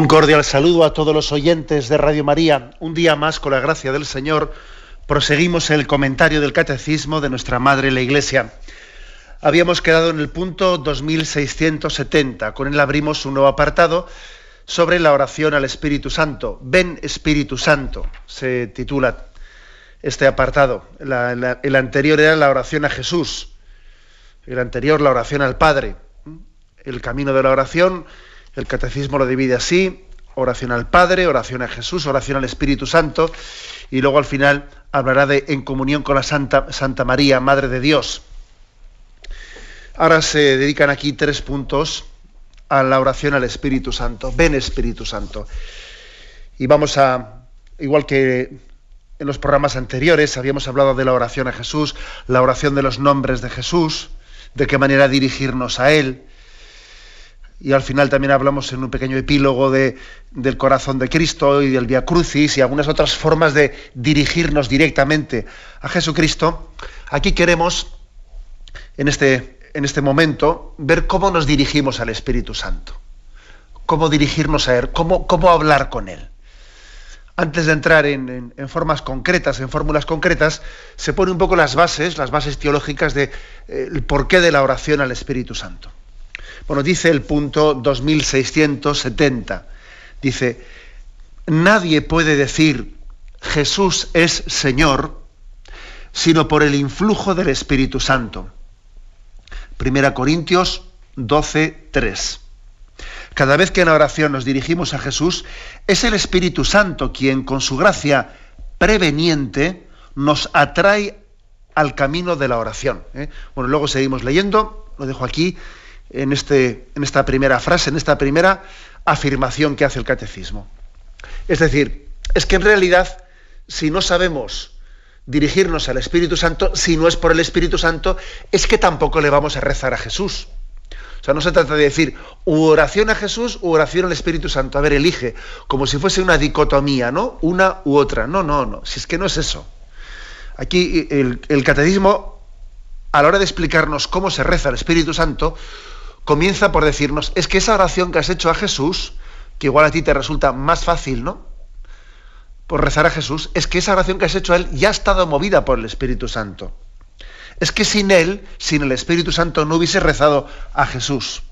Un cordial saludo a todos los oyentes de Radio María. Un día más, con la gracia del Señor, proseguimos el comentario del Catecismo de nuestra Madre la Iglesia. Habíamos quedado en el punto 2670. Con él abrimos un nuevo apartado sobre la oración al Espíritu Santo. Ven Espíritu Santo, se titula este apartado. el anterior era la oración a Jesús. El anterior, la oración al Padre. El camino de la oración el catecismo lo divide así, oración al Padre, oración a Jesús, oración al Espíritu Santo, y luego al final hablará de en comunión con la Santa, Santa María, Madre de Dios. Ahora se dedican aquí tres puntos a la oración al Espíritu Santo. Ven Espíritu Santo. Y vamos a, igual que en los programas anteriores, habíamos hablado de la oración a Jesús, la oración de los nombres de Jesús, de qué manera dirigirnos a Él, y al final también hablamos en un pequeño epílogo de, del corazón de Cristo y del Via Crucis y algunas otras formas de dirigirnos directamente a Jesucristo. Aquí queremos, en este, en este momento, ver cómo nos dirigimos al Espíritu Santo, cómo dirigirnos a Él, cómo, cómo hablar con Él. Antes de entrar en, formas concretas, en fórmulas concretas, se pone un poco las bases, las bases teológicas del de, porqué de la oración al Espíritu Santo. Bueno, dice el punto 2670. Dice, nadie puede decir Jesús es Señor sino por el influjo del Espíritu Santo. Primera Corintios 12, 3. Cada vez que en oración nos dirigimos a Jesús, es el Espíritu Santo quien con su gracia preveniente nos atrae al camino de la oración. ¿eh? Bueno, luego seguimos leyendo, lo dejo aquí, en, este, en esta primera frase, en esta primera afirmación que hace el catecismo. Es decir, es que en realidad, si no sabemos dirigirnos al Espíritu Santo, si no es por el Espíritu Santo, es que tampoco le vamos a rezar a Jesús. O sea, no se trata de decir oración a Jesús u oración al Espíritu Santo. A ver, elige, como si fuese una dicotomía, ¿no? Una u otra. No, no, no. Si es que no es eso. Aquí el, el catecismo, a la hora de explicarnos cómo se reza al Espíritu Santo, comienza por decirnos, es que esa oración que has hecho a Jesús, que igual a ti te resulta más fácil, ¿no? Por rezar a Jesús, es que esa oración que has hecho a Él ya ha estado movida por el Espíritu Santo. Es que sin Él, sin el Espíritu Santo, no hubiese rezado a Jesús.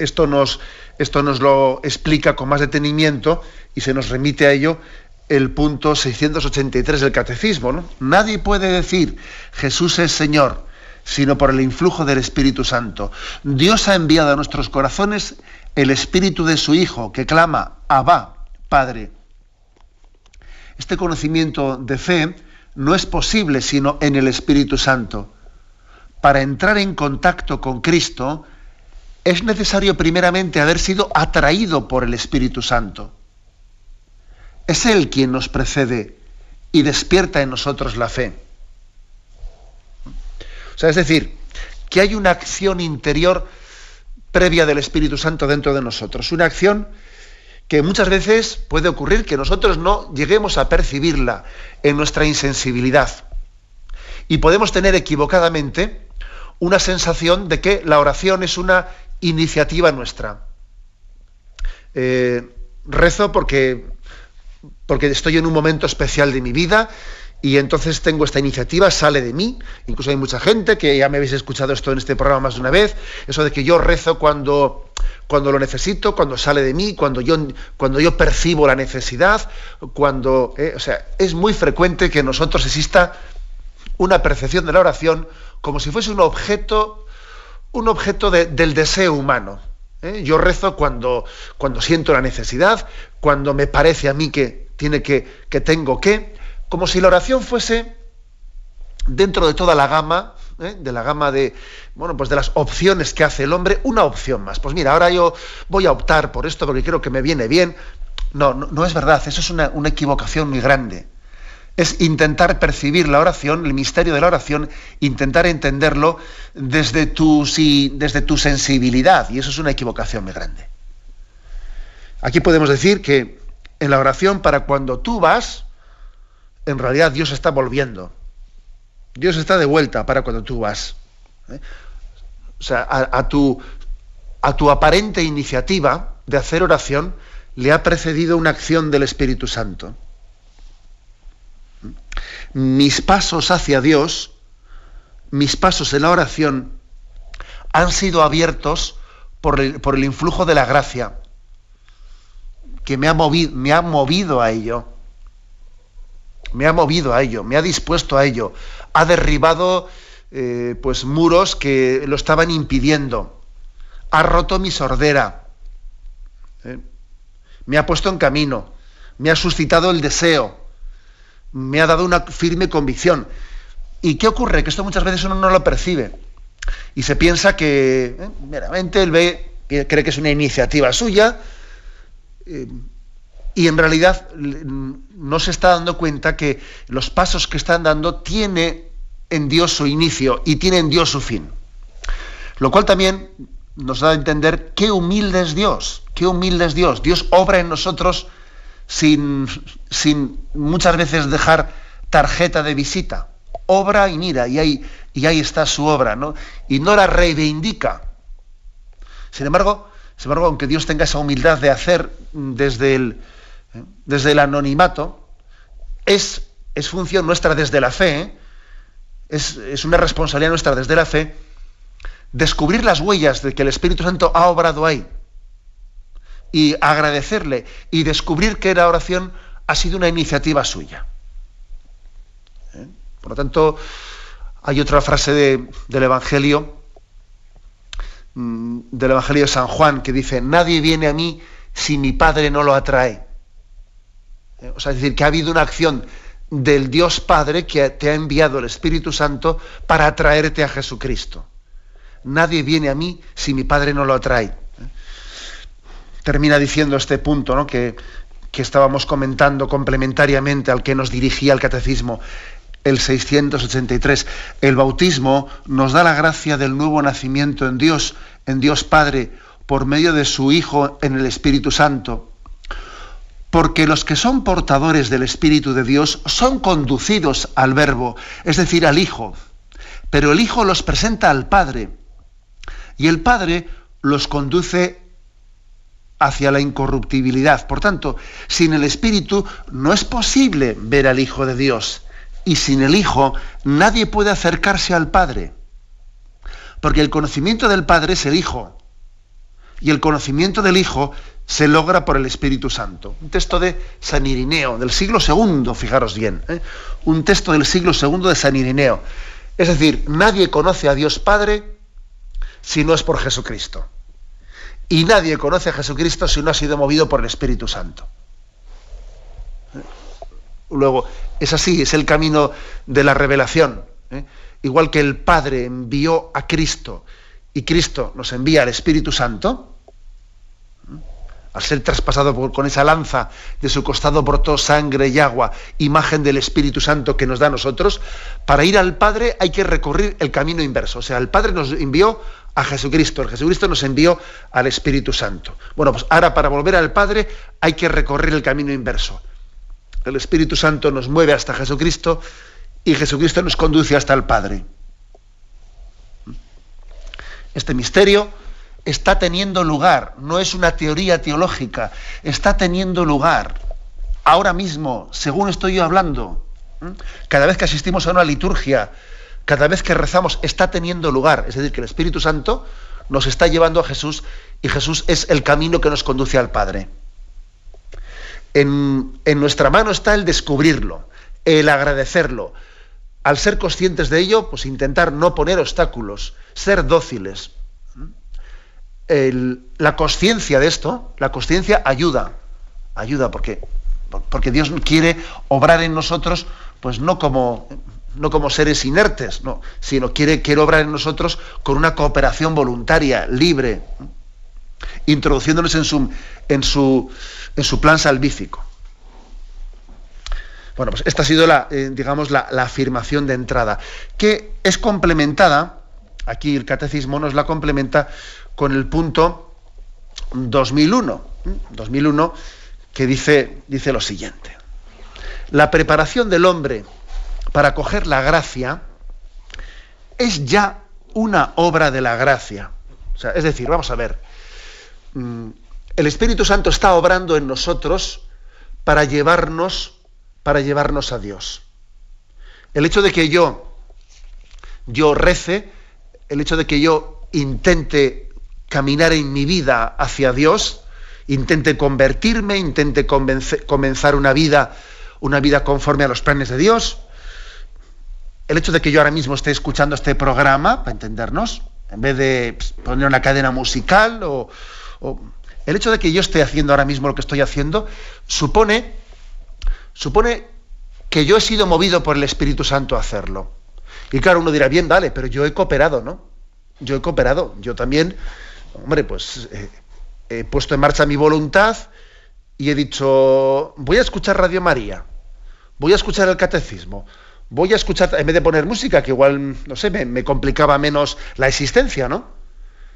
Esto nos, esto nos lo explica con más detenimiento y se nos remite a ello el punto 683 del Catecismo. ¿no? Nadie puede decir Jesús es Señor sino por el influjo del Espíritu Santo. Dios ha enviado a nuestros corazones el Espíritu de su Hijo, que clama, Abba, Padre. Este conocimiento de fe no es posible sino en el Espíritu Santo. Para entrar en contacto con Cristo es necesario primeramente haber sido atraído por el Espíritu Santo. Es Él quien nos precede y despierta en nosotros la fe sea, es decir, que hay una acción interior previa del Espíritu Santo dentro de nosotros, una acción que muchas veces puede ocurrir que nosotros no lleguemos a percibirla en nuestra insensibilidad. Y podemos tener equivocadamente una sensación de que la oración es una iniciativa nuestra. Eh, rezo porque, porque estoy en un momento especial de mi vida y entonces tengo esta iniciativa, sale de mí, incluso hay mucha gente que ya me habéis escuchado esto en este programa más de una vez, eso de que yo rezo cuando, cuando lo necesito, cuando sale de mí, cuando yo, cuando yo percibo la necesidad, cuando... Eh, o sea, es muy frecuente que en nosotros exista una percepción de la oración como si fuese un objeto, un objeto del deseo humano. ¿eh? Yo rezo cuando, cuando siento la necesidad, cuando me parece a mí que, tiene que, que tengo que como si la oración fuese, dentro de toda la gama ¿eh? de la gama de, bueno, pues de las opciones que hace el hombre, una opción más. Pues mira, ahora yo voy a optar por esto porque creo que me viene bien. No, no, es verdad, eso es una, equivocación muy grande. Es intentar percibir la oración, el misterio de la oración, intentar entenderlo desde tu, desde tu sensibilidad, y eso es una equivocación muy grande. Aquí podemos decir que en la oración, para cuando tú vas, en realidad Dios está volviendo. Dios está de vuelta para cuando tú vas. ¿eh? O sea, a, tu, a tu aparente iniciativa de hacer oración le ha precedido una acción del Espíritu Santo. Mis pasos hacia Dios, mis pasos en la oración, han sido abiertos por el, por el influjo de la gracia, que me ha, movido, me ha movido a ello. Me ha movido a ello, me ha dispuesto a ello, ha derribado eh, pues muros que lo estaban impidiendo, ha roto mi sordera, ¿eh? me ha puesto en camino, me ha suscitado el deseo, me ha dado una firme convicción. ¿Y qué ocurre? Que esto muchas veces uno no lo percibe y se piensa que ¿eh? meramente él ve, cree que es una iniciativa suya y en realidad no se está dando cuenta que los pasos que están dando tiene en Dios su inicio y tiene en Dios su fin. Lo cual también nos da a entender qué humilde es Dios, qué humilde es Dios. Dios obra en nosotros sin, sin muchas veces dejar tarjeta de visita. Obra y mira, y ahí, y ahí está su obra, ¿no? Y no la reivindica. Sin embargo, sin embargo, aunque Dios tenga esa humildad de hacer desde el, desde el anonimato, es, es función nuestra desde la fe, es, es una responsabilidad nuestra desde la fe, descubrir las huellas de que el Espíritu Santo ha obrado ahí y agradecerle y descubrir que la oración ha sido una iniciativa suya. ¿Eh? Por lo tanto, hay otra frase del Evangelio, mm, del Evangelio de San Juan, que dice, nadie viene a mí si mi Padre no lo atrae. O sea, es decir, que ha habido una acción del Dios Padre que te ha enviado el Espíritu Santo para atraerte a Jesucristo. Nadie viene a mí si mi Padre no lo atrae. ¿Eh? Termina diciendo este punto ¿no? que, que estábamos comentando complementariamente al que nos dirigía el catecismo, el 683. El bautismo nos da la gracia del nuevo nacimiento en Dios, en Dios Padre, por medio de su Hijo en el Espíritu Santo porque los que son portadores del Espíritu de Dios son conducidos al Verbo, es decir, al Hijo. Pero el Hijo los presenta al Padre y el Padre los conduce hacia la incorruptibilidad. Por tanto, sin el Espíritu no es posible ver al Hijo de Dios y sin el Hijo nadie puede acercarse al Padre. Porque el conocimiento del Padre es el Hijo y el conocimiento del Hijo se logra por el Espíritu Santo. Un texto de San Irineo, del siglo II, fijaros bien. ¿eh? Un texto del siglo II de San Irineo. Es decir, nadie conoce a Dios Padre si no es por Jesucristo. Y nadie conoce a Jesucristo si no ha sido movido por el Espíritu Santo. ¿Eh? Luego, es así, es el camino de la revelación. ¿eh? Igual que el Padre envió a Cristo y Cristo nos envía al Espíritu Santo, al ser traspasado con esa lanza de su costado brotó sangre y agua, imagen del Espíritu Santo que nos da a nosotros, para ir al Padre hay que recorrer el camino inverso. O sea, el Padre nos envió a Jesucristo, el Jesucristo nos envió al Espíritu Santo. Bueno, pues ahora para volver al Padre hay que recorrer el camino inverso. El Espíritu Santo nos mueve hasta Jesucristo y Jesucristo nos conduce hasta el Padre. Este misterio está teniendo lugar, no es una teoría teológica, está teniendo lugar ahora mismo, según estoy yo hablando. Cada vez que asistimos a una liturgia, cada vez que rezamos, está teniendo lugar. Es decir, que el Espíritu Santo nos está llevando a Jesús y Jesús es el camino que nos conduce al Padre. En, en nuestra mano está el descubrirlo, el agradecerlo. Al ser conscientes de ello, pues intentar no poner obstáculos, ser dóciles la conciencia de esto, la conciencia ayuda, ayuda porque, porque Dios quiere obrar en nosotros, pues no como, no como seres inertes, no, sino quiere, quiere obrar en nosotros con una cooperación voluntaria, libre, introduciéndonos en su, en su, en su plan salvífico. Bueno, pues esta ha sido la, eh, digamos, la, afirmación de entrada, que es complementada, aquí el catecismo nos la complementa con el punto 2001, 2001 que dice, dice lo siguiente. La preparación del hombre para coger la gracia es ya una obra de la gracia. Es decir, vamos a ver, mm, el Espíritu Santo está obrando en nosotros para llevarnos, para llevarnos a Dios. El hecho de que yo, yo rece, el hecho de que yo intente caminar en mi vida hacia Dios, intente convertirme, intente comenzar una vida, una vida conforme a los planes de Dios, el hecho de que yo ahora mismo esté escuchando este programa, para entendernos, en vez de pues, poner una cadena musical o, el hecho de que yo esté haciendo ahora mismo lo que estoy haciendo supone supone que yo he sido movido por el Espíritu Santo a hacerlo. Y claro, uno dirá, bien, vale, pero yo he cooperado, ¿no? Yo he cooperado. Yo también, hombre, pues eh, he puesto en marcha mi voluntad y he dicho, voy a escuchar Radio María, voy a escuchar el catecismo, voy a escuchar, en vez de poner música, que igual, no sé, me, complicaba menos la existencia, ¿no?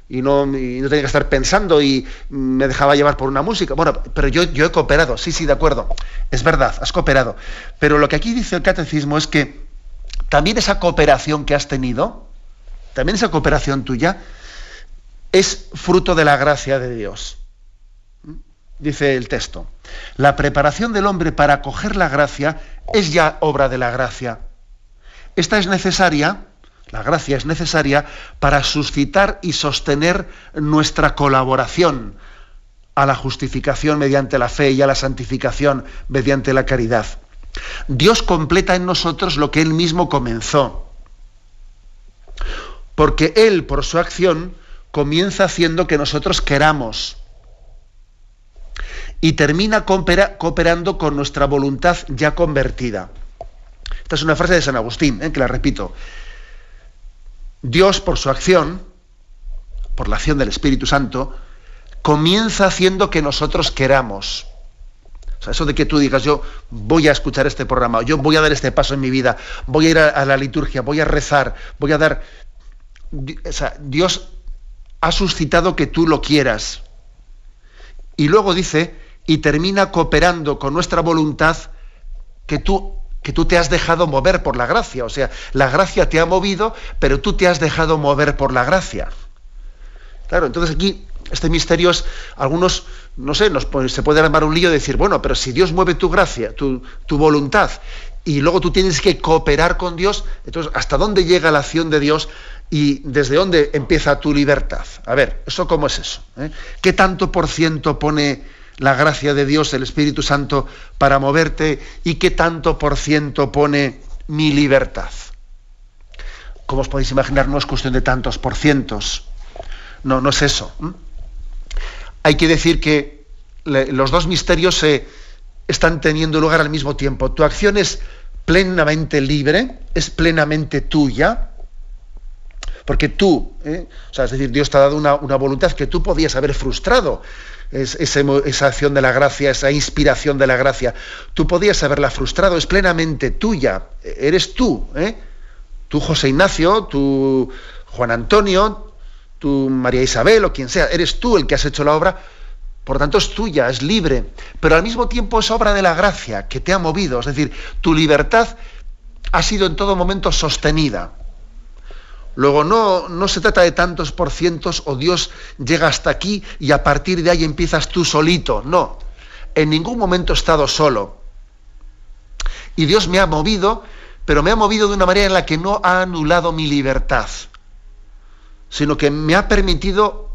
Y no, tenía que estar pensando y me dejaba llevar por una música. Bueno, pero yo, yo he cooperado, sí, sí, de acuerdo. Es verdad, has cooperado. Pero lo que aquí dice el catecismo es que también esa cooperación que has tenido, también esa cooperación tuya, es fruto de la gracia de Dios. Dice el texto, la preparación del hombre para acoger la gracia es ya obra de la gracia. Esta es necesaria, la gracia es necesaria para suscitar y sostener nuestra colaboración a la justificación mediante la fe y a la santificación mediante la caridad. Dios completa en nosotros lo que Él mismo comenzó, porque Él, por su acción, comienza haciendo que nosotros queramos y termina cooperando con nuestra voluntad ya convertida. Esta es una frase de San Agustín, ¿eh? que la repito. Dios, por su acción, por la acción del Espíritu Santo, comienza haciendo que nosotros queramos. O sea, eso de que tú digas, yo voy a escuchar este programa, yo voy a dar este paso en mi vida, voy a ir a, la liturgia, voy a rezar, voy a dar... O sea, Dios ha suscitado que tú lo quieras. Y luego dice, y termina cooperando con nuestra voluntad que tú que tú te has dejado mover por la gracia, o sea, la gracia te ha movido, pero tú te has dejado mover por la gracia. Claro, entonces aquí este misterio es, algunos, no sé, se puede armar un lío de decir, bueno, pero si Dios mueve tu gracia, tu, tu, voluntad, y luego tú tienes que cooperar con Dios, entonces, ¿hasta dónde llega la acción de Dios y desde dónde empieza tu libertad? A ver, ¿eso cómo es eso? Eh? ¿Qué tanto por ciento pone la gracia de Dios, el Espíritu Santo, para moverte y qué tanto por ciento pone mi libertad. Como os podéis imaginar, no es cuestión de tantos por cientos. No, no es eso. Hay que decir que los dos misterios se están teniendo lugar al mismo tiempo. Tu acción es plenamente libre, es plenamente tuya, porque tú, ¿eh? o sea, es decir, Dios te ha dado una, una, voluntad que tú podías haber frustrado es, esa, acción de la gracia, esa inspiración de la gracia. Tú podías haberla frustrado, es plenamente tuya, eres tú, ¿eh? tú José Ignacio, tú Juan Antonio, tú María Isabel o quien sea, eres tú el que has hecho la obra, por tanto es tuya, es libre, pero al mismo tiempo es obra de la gracia que te ha movido, es decir, tu libertad ha sido en todo momento sostenida. Luego no, no se trata de tantos por cientos o Dios llega hasta aquí y a partir de ahí empiezas tú solito. No, en ningún momento he estado solo. Y Dios me ha movido, pero me ha movido de una manera en la que no ha anulado mi libertad, sino que me ha permitido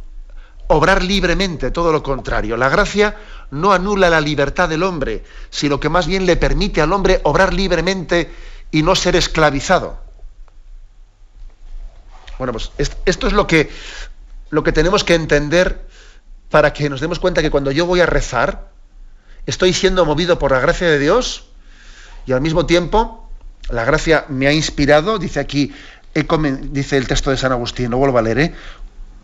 obrar libremente, todo lo contrario. La gracia no anula la libertad del hombre, sino que más bien le permite al hombre obrar libremente y no ser esclavizado. Bueno, pues esto es lo que, lo que tenemos que entender para que nos demos cuenta que cuando yo voy a rezar, estoy siendo movido por la gracia de Dios y al mismo tiempo La gracia me ha inspirado, dice aquí, dice el texto de San Agustín, lo vuelvo a leer, ¿eh?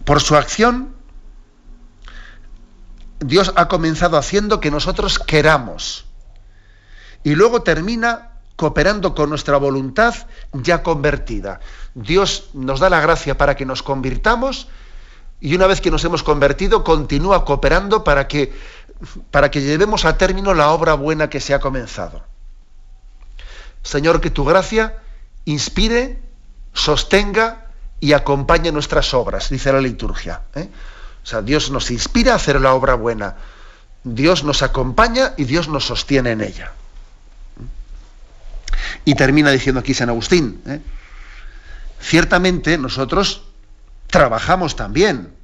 por su acción, Dios ha comenzado haciendo que nosotros queramos. Y luego termina cooperando con nuestra voluntad ya convertida. Dios nos da la gracia para que nos convirtamos y una vez que nos hemos convertido continúa cooperando para que, para que llevemos a término la obra buena que se ha comenzado. Señor, que tu gracia inspire, sostenga y acompañe nuestras obras, dice la liturgia. ¿eh? O sea, Dios nos inspira a hacer la obra buena. Dios nos acompaña y Dios nos sostiene en ella. Y termina diciendo aquí San Agustín, ¿eh? ciertamente nosotros trabajamos también,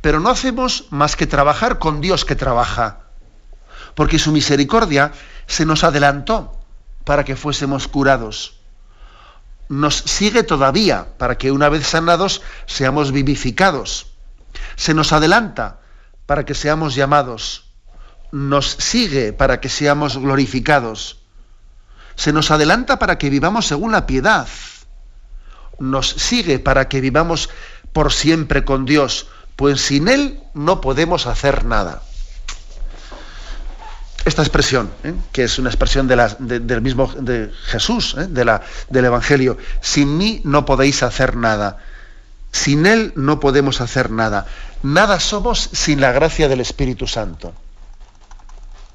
pero no hacemos más que trabajar con Dios que trabaja, porque su misericordia se nos adelantó para que fuésemos curados. Nos sigue todavía para que una vez sanados seamos vivificados. Se nos adelanta para que seamos llamados. Nos sigue para que seamos glorificados se nos adelanta para que vivamos según la piedad. Nos sigue para que vivamos por siempre con Dios, pues sin Él no podemos hacer nada. Esta expresión, ¿eh? que es una expresión del mismo de Jesús, ¿eh? de la, del Evangelio, sin mí no podéis hacer nada. Sin Él no podemos hacer nada. Nada somos sin la gracia del Espíritu Santo.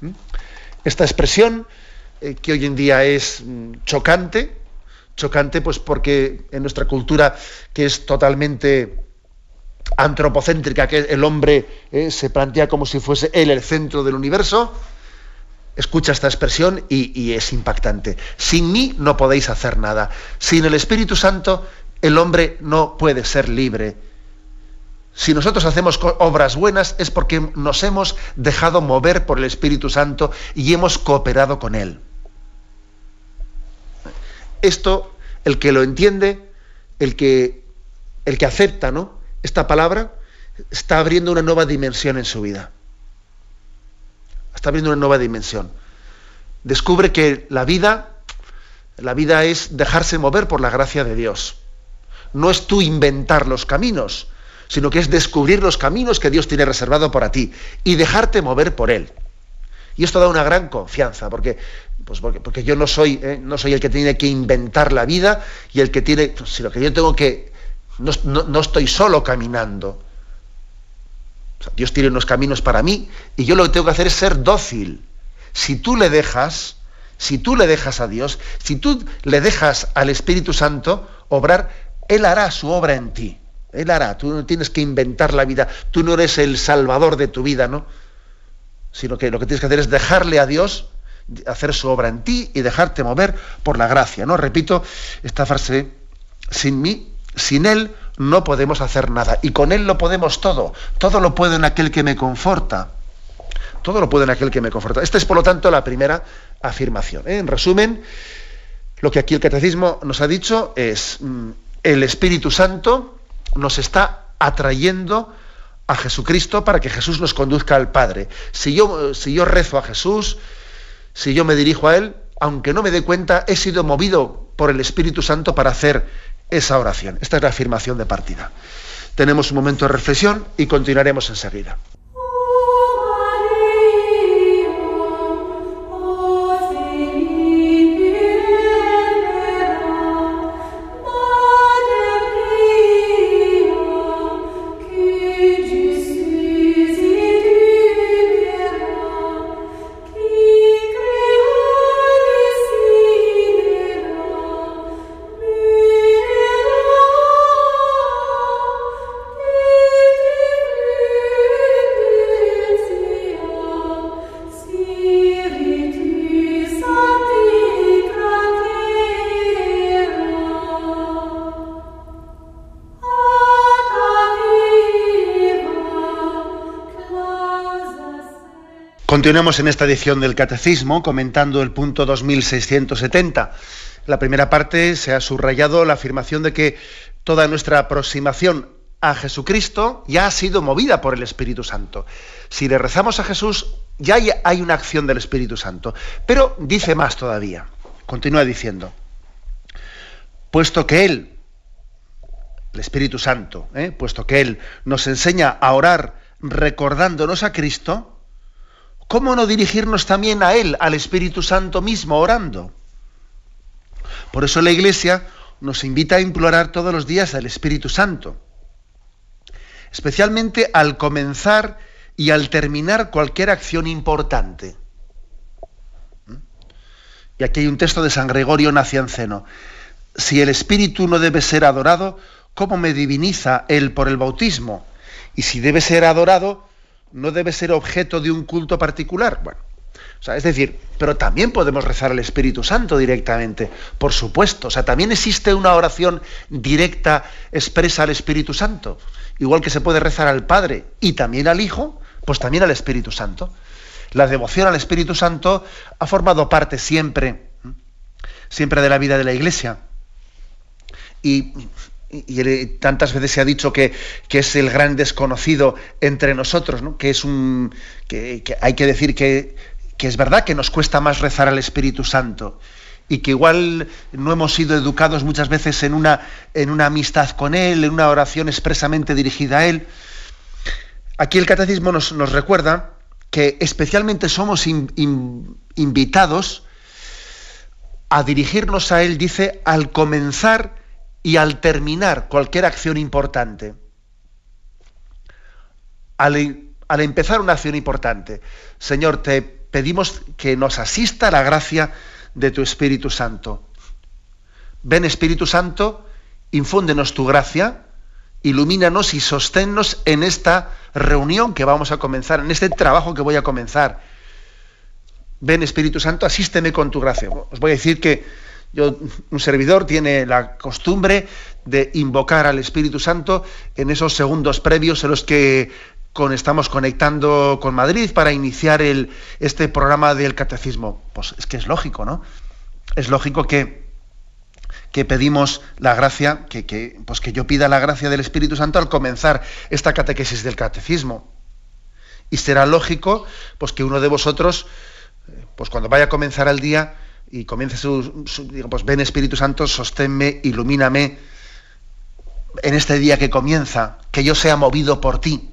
¿Mm? Esta expresión eh, que hoy en día es mm, chocante, chocante pues porque en nuestra cultura que es totalmente antropocéntrica, que el hombre eh, se plantea como si fuese él el centro del universo, escucha esta expresión y, y, es impactante. Sin mí no podéis hacer nada. Sin el Espíritu Santo el hombre no puede ser libre. Si nosotros hacemos obras buenas es porque nos hemos dejado mover por el Espíritu Santo y hemos cooperado con Él. Esto, el que lo entiende, el que, el que acepta ¿no? esta palabra, está abriendo una nueva dimensión en su vida. Está abriendo una nueva dimensión. Descubre que la vida, la vida es dejarse mover por la gracia de Dios. No es tú inventar los caminos, sino que es descubrir los caminos que Dios tiene reservado para ti y dejarte mover por Él. Y esto da una gran confianza, porque pues porque, yo no soy, ¿eh? no soy el que tiene que inventar la vida y el que tiene, sino que yo tengo que, no, estoy solo caminando. Dios tiene unos caminos para mí y yo lo que tengo que hacer es ser dócil. Si tú le dejas, si tú le dejas a Dios, si tú le dejas al Espíritu Santo obrar, Él hará su obra en ti. Él hará, tú no tienes que inventar la vida, tú no eres el salvador de tu vida, ¿no? Sino que lo que tienes que hacer es dejarle a Dios hacer su obra en ti y dejarte mover por la gracia. ¿no? Repito esta frase, sin mí, sin Él no podemos hacer nada. Y con Él lo podemos todo. Todo lo puedo en aquel que me conforta. Todo lo puedo en aquel que me conforta. Esta es, por lo tanto, la primera afirmación. ¿eh? En resumen, lo que aquí el catecismo nos ha dicho es, mm, el Espíritu Santo nos está atrayendo a Jesucristo para que Jesús nos conduzca al Padre. Si yo, si yo rezo a Jesús, si yo me dirijo a Él, aunque no me dé cuenta, he sido movido por el Espíritu Santo para hacer esa oración. Esta es la afirmación de partida. Tenemos un momento de reflexión y continuaremos enseguida. Continuemos en esta edición del Catecismo comentando el punto 2670. la primera parte se ha subrayado la afirmación de que toda nuestra aproximación a Jesucristo ya ha sido movida por el Espíritu Santo. Si le rezamos a Jesús, ya hay, una acción del Espíritu Santo. Pero dice más todavía. Continúa diciendo. puesto que Él, el Espíritu Santo, ¿eh? puesto que Él nos enseña a orar recordándonos a Cristo, ¿cómo no dirigirnos también a Él, al Espíritu Santo mismo, orando? Por eso la Iglesia nos invita a implorar todos los días al Espíritu Santo, especialmente al comenzar y al terminar cualquier acción importante. ¿Mm? Y aquí hay un texto de San Gregorio Nacianceno. Si el Espíritu no debe ser adorado, ¿cómo me diviniza Él por el bautismo? Y si debe ser adorado, no debe ser objeto de un culto particular. Bueno, o sea, es decir, pero también podemos rezar al Espíritu Santo directamente, por supuesto. O sea, también existe una oración directa, expresa al Espíritu Santo. Igual que se puede rezar al Padre y también al Hijo, pues también al Espíritu Santo. La devoción al Espíritu Santo ha formado parte siempre, siempre de la vida de la Iglesia. Y y tantas veces se ha dicho que, es el gran desconocido entre nosotros, que es un que, hay que decir que, es verdad que nos cuesta más rezar al Espíritu Santo y que igual no hemos sido educados muchas veces en una, en una amistad con Él, en una oración expresamente dirigida a Él. Aquí el catecismo nos, recuerda que especialmente somos invitados a dirigirnos a Él, dice, al comenzar y al terminar cualquier acción importante, al, empezar una acción importante, Señor, te pedimos que nos asista la gracia de tu Espíritu Santo. Ven Espíritu Santo, infúndenos tu gracia, ilumínanos y sosténnos en esta reunión que vamos a comenzar, en este trabajo que voy a comenzar. Ven Espíritu Santo, asísteme con tu gracia. Os voy a decir que yo, un servidor tiene la costumbre de invocar al Espíritu Santo en esos segundos previos en los que estamos conectando con Madrid para iniciar el, este programa del catecismo. Pues es que es lógico, ¿no? Es lógico que, que pedimos la gracia, que, que, pues que yo pida la gracia del Espíritu Santo al comenzar esta catequesis del catecismo. Y será lógico pues, que uno de vosotros, eh, pues cuando vaya a comenzar el día, y comience su, digo, pues ven Espíritu Santo, sosténme, ilumíname en este día que comienza, que yo sea movido por ti,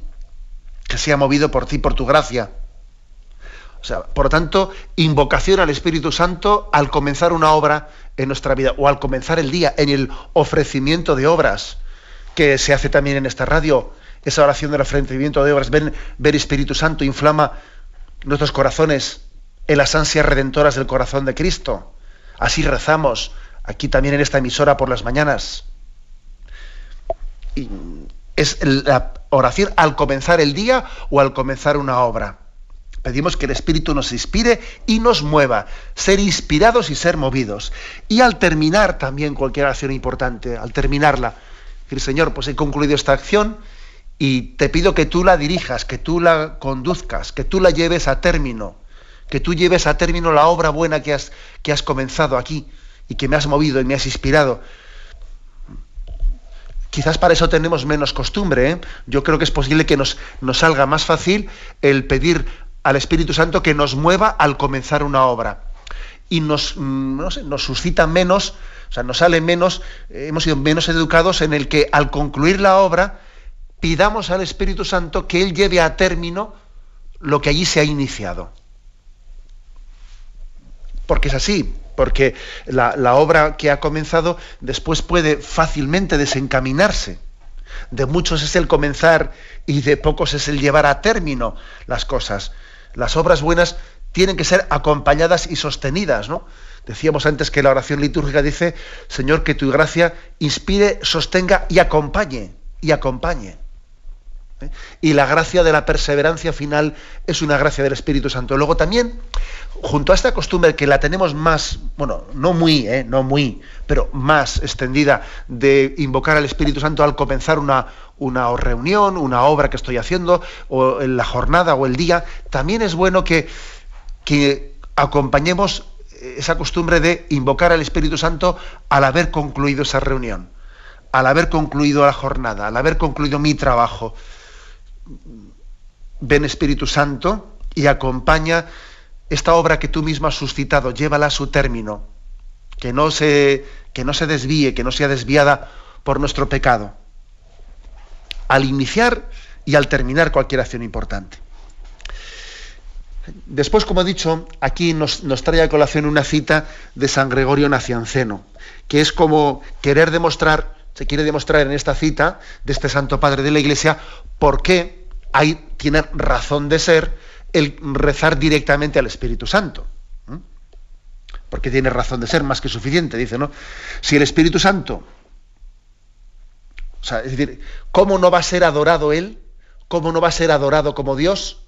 que sea movido por ti, por tu gracia. O sea, por lo tanto, invocación al Espíritu Santo al comenzar una obra en nuestra vida o al comenzar el día en el ofrecimiento de obras que se hace también en esta radio, esa oración del ofrecimiento de obras. Ven, ver Espíritu Santo, inflama nuestros corazones en las ansias redentoras del corazón de Cristo. Así rezamos aquí también en esta emisora por las mañanas. Y es la oración al comenzar el día o al comenzar una obra. Pedimos que el Espíritu nos inspire y nos mueva, ser inspirados y ser movidos. Y al terminar también cualquier acción importante, al terminarla, decir, Señor, pues he concluido esta acción y te pido que tú la dirijas, que tú la conduzcas, que tú la lleves a término que tú lleves a término la obra buena que has, que has comenzado aquí y que me has movido y me has inspirado. Quizás para eso tenemos menos costumbre. ¿eh? Yo creo que es posible que nos, nos salga más fácil el pedir al Espíritu Santo que nos mueva al comenzar una obra. Y nos, mm, nos suscita menos, o sea, nos sale menos, hemos sido menos educados en el que al concluir la obra pidamos al Espíritu Santo que Él lleve a término lo que allí se ha iniciado porque es así, porque la, obra que ha comenzado después puede fácilmente desencaminarse. De muchos es el comenzar y de pocos es el llevar a término las cosas. Las obras buenas tienen que ser acompañadas y sostenidas, ¿no? Decíamos antes que la oración litúrgica dice, Señor, que tu gracia inspire, sostenga y acompañe, y acompañe. ¿Eh? Y la gracia de la perseverancia final es una gracia del Espíritu Santo. Luego también, junto a esta costumbre que la tenemos más, bueno, no muy, ¿eh? no muy, pero más extendida de invocar al Espíritu Santo al comenzar una, reunión, una obra que estoy haciendo, o en la jornada o el día, también es bueno que acompañemos esa costumbre de invocar al Espíritu Santo al haber concluido esa reunión, al haber concluido la jornada, al haber concluido mi trabajo ven Espíritu Santo y acompaña esta obra que tú mismo has suscitado, llévala a su término, que no se que no se desvíe, que no sea desviada por nuestro pecado. Al iniciar y al terminar cualquier acción importante. Después, como he dicho, aquí nos, trae a colación una cita de San Gregorio Nacianceno, que es como querer demostrar, se quiere demostrar en esta cita de este Santo Padre de la Iglesia, por qué hay, tiene razón de ser el rezar directamente al Espíritu Santo. Porque tiene razón de ser más que suficiente, dice, ¿no? Si el Espíritu Santo, o sea, es decir, ¿cómo no va a ser adorado Él? ¿Cómo no va a ser adorado como Dios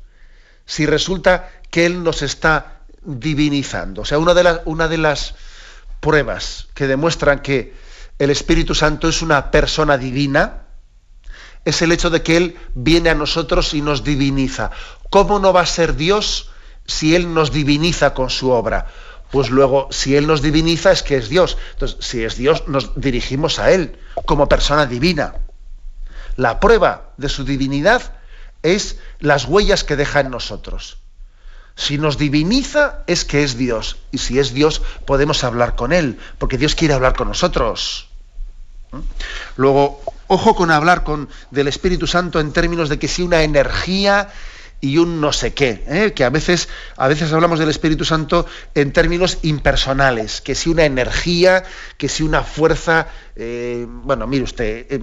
si resulta que Él nos está divinizando? O sea, una de, una de las pruebas que demuestran que el Espíritu Santo es una persona divina es el hecho de que Él viene a nosotros y nos diviniza. ¿Cómo no va a ser Dios si Él nos diviniza con su obra? Pues luego, si Él nos diviniza es que es Dios. Entonces, si es Dios, nos dirigimos a Él como persona divina. La prueba de su divinidad es las huellas que deja en nosotros. Si nos diviniza es que es Dios. Y si es Dios podemos hablar con Él, porque Dios quiere hablar con nosotros. ¿Mm? Luego, ojo con hablar con, del Espíritu Santo en términos de que si una energía y un no sé qué, ¿eh? que a veces, a veces hablamos del Espíritu Santo en términos impersonales, que si una energía, que si una fuerza, eh, bueno, mire usted, eh,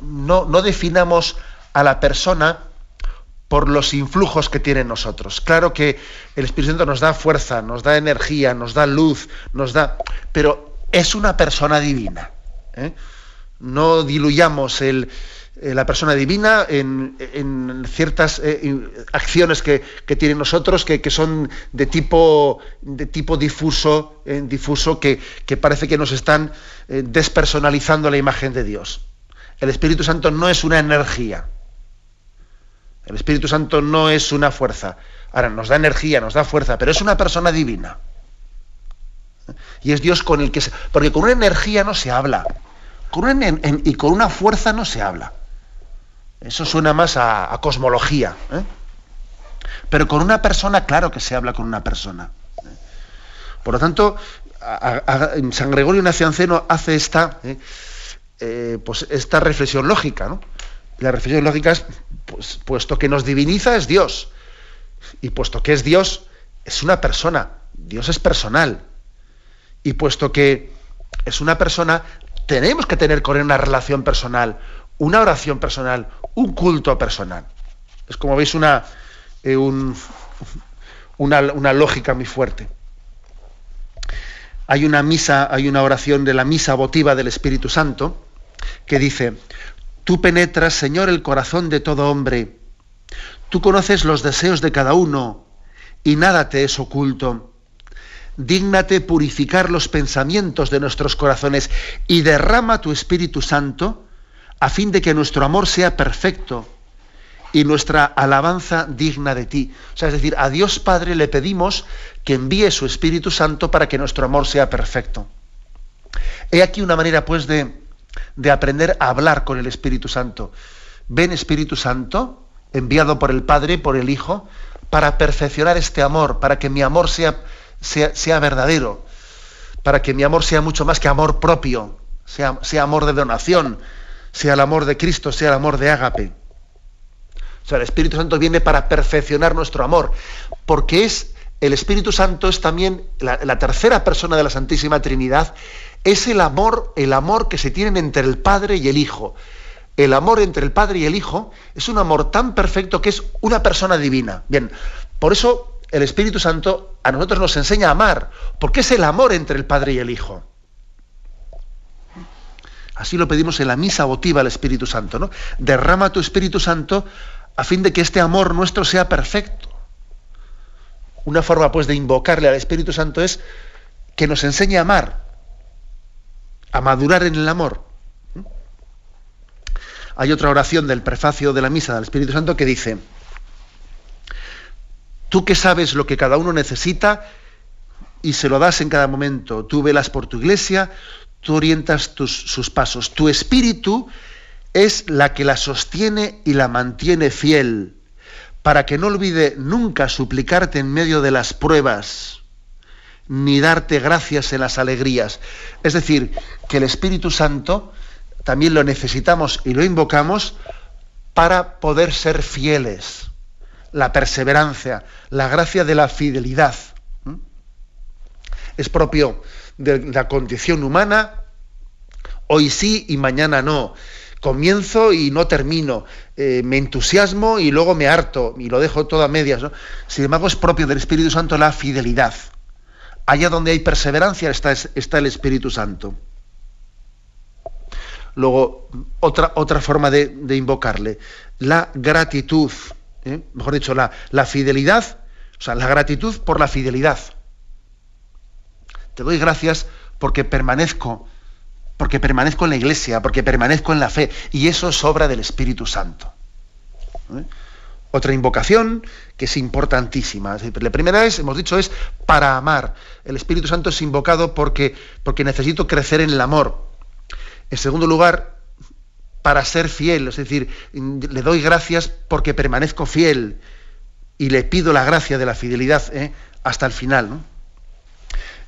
no, no definamos a la persona por los influjos que tiene en nosotros. Claro que el Espíritu Santo nos da fuerza, nos da energía, nos da luz, nos da... pero es una persona divina. No diluyamos eh, la persona divina en, ciertas eh, acciones que, tiene nosotros que, son de tipo, difuso, eh, difuso que, parece que nos están despersonalizando la imagen de Dios. El Espíritu Santo no es una energía. El Espíritu Santo no es una fuerza. Ahora, nos da energía, nos da fuerza, pero es una persona divina. Y es Dios con el que se... Porque con una energía no se habla. Y con una fuerza no se habla. Eso suena más a, cosmología. ¿eh? Pero con una persona, claro que se habla con una persona. Por lo tanto, San Gregorio Nacianceno hace esta, ¿eh? Eh, pues esta reflexión lógica. La reflexión lógica es, pues, puesto que nos diviniza es Dios. Y puesto que es Dios, es una persona. Dios es personal. Y puesto que es una persona, tenemos que tener con él una relación personal, una oración personal, un culto personal. Es como veis una, eh, una, lógica muy fuerte. Hay una misa, hay una oración de la misa votiva del Espíritu Santo que dice, tú penetras, Señor, el corazón de todo hombre, tú conoces los deseos de cada uno y nada te es oculto. Dígnate purificar los pensamientos de nuestros corazones y derrama tu Espíritu Santo a fin de que nuestro amor sea perfecto y nuestra alabanza digna de ti. O sea, es decir, a Dios Padre le pedimos que envíe su Espíritu Santo para que nuestro amor sea perfecto. He aquí una manera, pues, de, de aprender a hablar con el Espíritu Santo. Ven Espíritu Santo, enviado por el Padre, por el Hijo, para perfeccionar este amor, para que mi amor sea, sea, verdadero, para que mi amor sea mucho más que amor propio, sea, sea amor de donación, sea el amor de Cristo, sea el amor de Ágape. O sea, el Espíritu Santo viene para perfeccionar nuestro amor, porque es el Espíritu Santo es también la, la, tercera persona de la Santísima Trinidad, es el amor, el amor que se tienen entre el Padre y el Hijo. El amor entre el Padre y el Hijo es un amor tan perfecto que es una persona divina. Bien, por eso el Espíritu Santo a nosotros nos enseña a amar, porque es el amor entre el Padre y el Hijo. Así lo pedimos en la misa votiva al Espíritu Santo, ¿no? Derrama tu Espíritu Santo a fin de que este amor nuestro sea perfecto. Una forma pues de invocarle al Espíritu Santo es que nos enseñe a amar, a madurar en el amor. Hay otra oración del prefacio de la misa del Espíritu Santo que dice, tú que sabes lo que cada uno necesita y se lo das en cada momento, tú velas por tu iglesia, tú orientas sus pasos. Tu espíritu es la que la sostiene y la mantiene fiel, para que no olvide nunca suplicarte en medio de las pruebas. ni darte gracias en las alegrías. Es decir, que el Espíritu Santo también lo necesitamos y lo invocamos para poder ser fieles. La perseverancia, la gracia de la fidelidad. Es propio de la condición humana, hoy sí y mañana no. Comienzo y no termino, eh, me entusiasmo y luego me harto y lo dejo todo a medias. Sin embargo, es propio del Espíritu Santo la fidelidad. Allá donde hay perseverancia está, está el Espíritu Santo. Luego, otra, otra forma de, invocarle, la gratitud, ¿eh? mejor dicho, la, la fidelidad, o sea, la gratitud por la fidelidad. Te doy gracias porque permanezco, porque permanezco en la iglesia, porque permanezco en la fe, y eso es obra del Espíritu Santo. ¿Eh? Otra invocación que es importantísima. La primera es, hemos dicho, es para amar. El Espíritu Santo es invocado porque, porque necesito crecer en el amor. En segundo lugar, para ser fiel, es decir, le doy gracias porque permanezco fiel y le pido la gracia de la fidelidad ¿eh? hasta el final.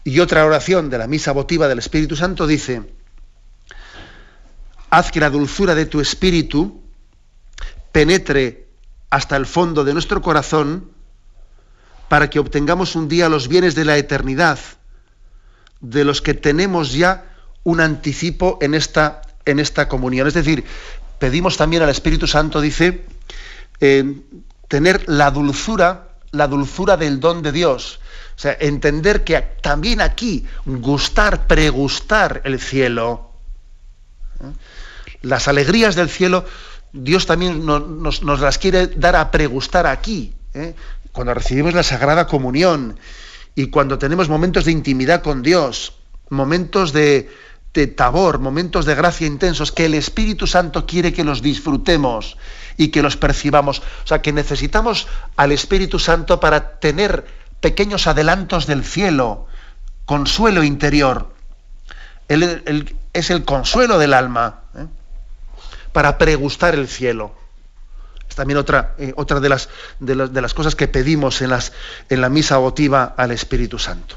Y otra oración de la misa votiva del Espíritu Santo dice, haz que la dulzura de tu espíritu penetre hasta el fondo de nuestro corazón para que obtengamos un día los bienes de la eternidad, de los que tenemos ya un anticipo en esta, en esta comunión. Es decir, pedimos también al Espíritu Santo, dice, eh, tener la dulzura, la dulzura del don de Dios. O sea, entender que también aquí gustar, pregustar el cielo. ¿eh? Las alegrías del cielo, Dios también nos, las quiere dar a pregustar aquí. ¿eh? Cuando recibimos la Sagrada Comunión y cuando tenemos momentos de intimidad con Dios, momentos de, de tabor, momentos de gracia intensos, que el Espíritu Santo quiere que los disfrutemos y que los percibamos. O sea, que necesitamos al Espíritu Santo para tener pequeños adelantos del cielo, consuelo interior. Él, es el consuelo del alma, ¿eh? para pregustar el cielo. Es también otra, eh, otra de, las, de, las, de, las, cosas que pedimos en, las, en la misa votiva al Espíritu Santo.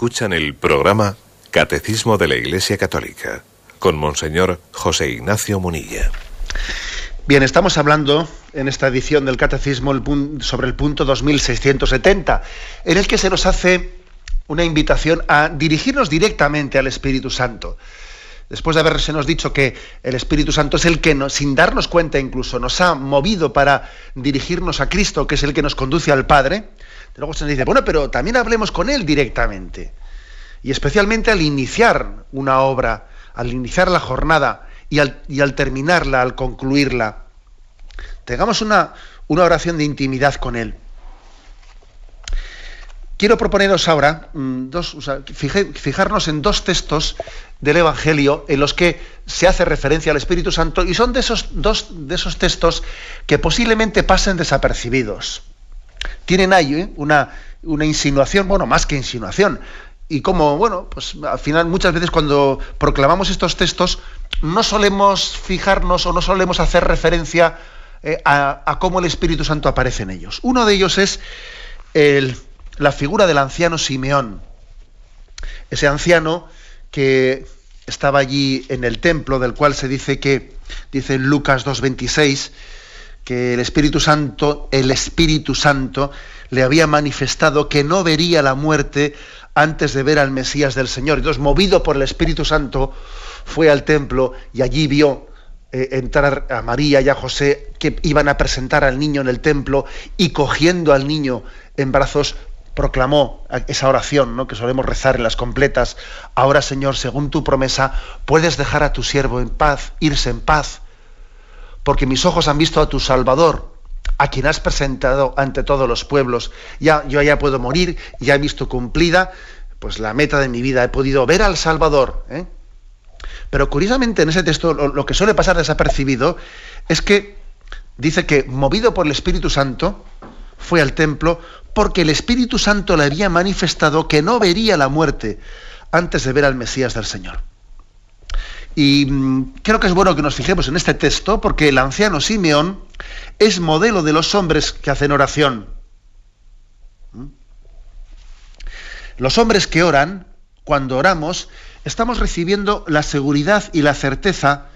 Escuchan el programa Catecismo de la Iglesia Católica con Monseñor José Ignacio Munilla. Bien, estamos hablando en esta edición del Catecismo sobre el punto 2670, en el que se nos hace una invitación a dirigirnos directamente al Espíritu Santo. Después de haberse nos dicho que el Espíritu Santo es el que, sin darnos cuenta incluso, nos ha movido para dirigirnos a Cristo, que es el que nos conduce al Padre, Luego se dice, bueno, pero también hablemos con Él directamente. Y especialmente al iniciar una obra, al iniciar la jornada y al, terminarla, al concluirla. Tengamos una, una oración de intimidad con Él. Quiero proponeros ahora mm, dos, fijarnos en dos textos del Evangelio en los que se hace referencia al Espíritu Santo y son de esos dos de esos textos que posiblemente pasen desapercibidos tienen ahí ¿eh? una, una insinuación, bueno, más que insinuación, y como, bueno, pues al final muchas veces cuando proclamamos estos textos no solemos fijarnos o no solemos hacer referencia eh, a, cómo el Espíritu Santo aparece en ellos. Uno de ellos es la figura del anciano Simeón. Ese anciano que estaba allí en el templo, del cual se dice que, dice Lucas 2.26, que el Espíritu Santo, el Espíritu Santo le había manifestado que no vería la muerte antes de ver al Mesías del Señor. Entonces, movido por el Espíritu Santo, fue al templo y allí vio eh, entrar a María y a José que iban a presentar al niño en el templo y cogiendo al niño en brazos proclamó esa oración ¿no? que solemos rezar en las completas. Ahora, Señor, según tu promesa, puedes dejar a tu siervo en paz, irse en paz, porque mis ojos han visto a tu Salvador, a quien has presentado ante todos los pueblos. Ya, yo ya puedo morir, ya he visto cumplida pues la meta de mi vida, he podido ver al Salvador. ¿eh? Pero curiosamente en ese texto lo, lo que suele pasar desapercibido es que dice que movido por el Espíritu Santo fue al templo porque el Espíritu Santo le había manifestado que no vería la muerte antes de ver al Mesías del Señor. Y mm, creo que es bueno que nos fijemos en este texto porque el anciano Simeón es modelo de los hombres que hacen oración. ¿Mm? Los hombres que oran, cuando oramos, estamos recibiendo la seguridad y la certeza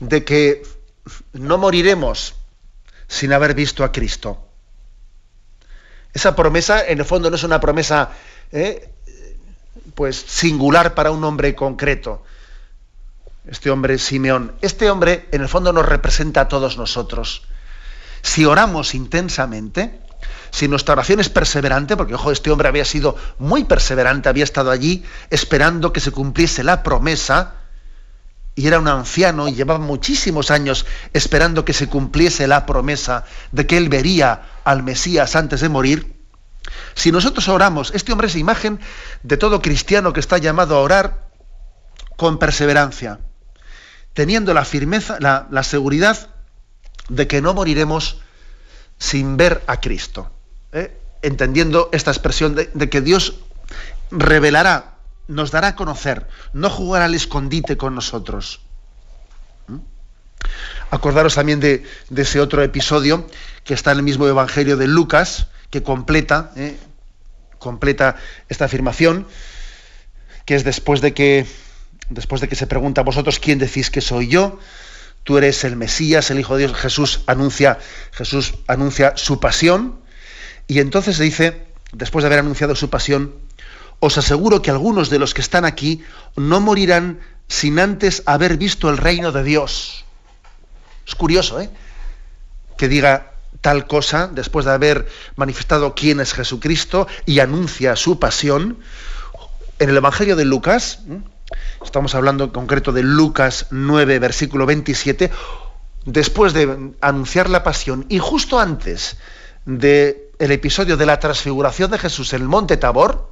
de que no moriremos sin haber visto a Cristo. Esa promesa, en el fondo, no es una promesa ¿eh? pues singular para un hombre concreto. Este hombre Simeón. Este hombre, en el fondo, nos representa a todos nosotros. Si oramos intensamente, si nuestra oración es perseverante, porque ojo, este hombre había sido muy perseverante, había estado allí esperando que se cumpliese la promesa, y era un anciano y llevaba muchísimos años esperando que se cumpliese la promesa de que él vería al Mesías antes de morir, si nosotros oramos, este hombre es imagen de todo cristiano que está llamado a orar con perseverancia, teniendo la firmeza, la, seguridad de que no moriremos sin ver a Cristo. ¿eh? Entendiendo esta expresión de, que Dios revelará, nos dará a conocer, no jugará al escondite con nosotros. ¿Mm? Acordaros también de, ese otro episodio que está en el mismo Evangelio de Lucas, que completa, ¿eh? completa esta afirmación, que es después de que, después de que se pregunta a vosotros quién decís que soy yo, tú eres el Mesías, el Hijo de Dios, Jesús anuncia, Jesús anuncia su pasión, y entonces dice, después de haber anunciado su pasión, os aseguro que algunos de los que están aquí no morirán sin antes haber visto el reino de Dios. Es curioso, ¿eh? Que diga tal cosa después de haber manifestado quién es Jesucristo y anuncia su pasión. En el Evangelio de Lucas, estamos hablando en concreto de Lucas 9, versículo 27, después de anunciar la pasión y justo antes del episodio de la transfiguración de Jesús en el monte Tabor,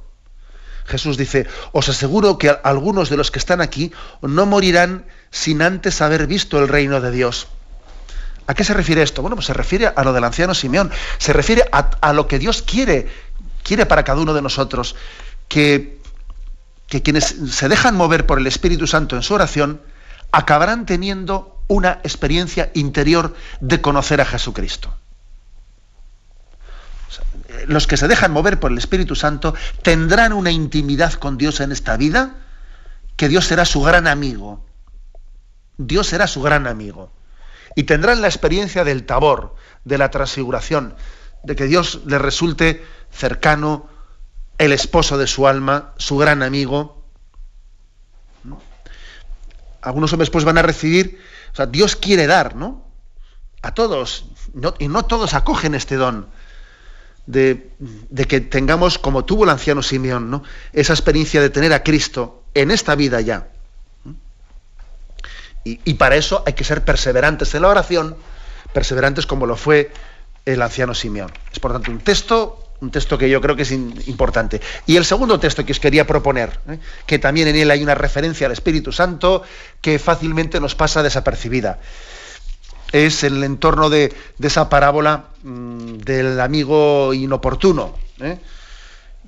Jesús dice, os aseguro que algunos de los que están aquí no morirán sin antes haber visto el reino de Dios. ¿A qué se refiere esto? Bueno, pues se refiere a lo del anciano Simeón, se refiere a, lo que Dios quiere, quiere para cada uno de nosotros, que, que quienes se dejan mover por el Espíritu Santo en su oración acabarán teniendo una experiencia interior de conocer a Jesucristo. Los que se dejan mover por el Espíritu Santo tendrán una intimidad con Dios en esta vida, que Dios será su gran amigo. Dios será su gran amigo y tendrán la experiencia del tabor, de la transfiguración, de que Dios les resulte cercano, el esposo de su alma, su gran amigo. Algunos hombres pues van a recibir, o sea, Dios quiere dar, ¿no? A todos, y no todos acogen este don. De, que tengamos, como tuvo el anciano Simeón, ¿no? esa experiencia de tener a Cristo en esta vida ya. Y, para eso hay que ser perseverantes en la oración, perseverantes como lo fue el anciano Simeón. Es por tanto un texto, un texto que yo creo que es importante. Y el segundo texto que os quería proponer, ¿eh? que también en él hay una referencia al Espíritu Santo que fácilmente nos pasa desapercibida. Es el entorno de, esa parábola mm, del amigo inoportuno, ¿eh?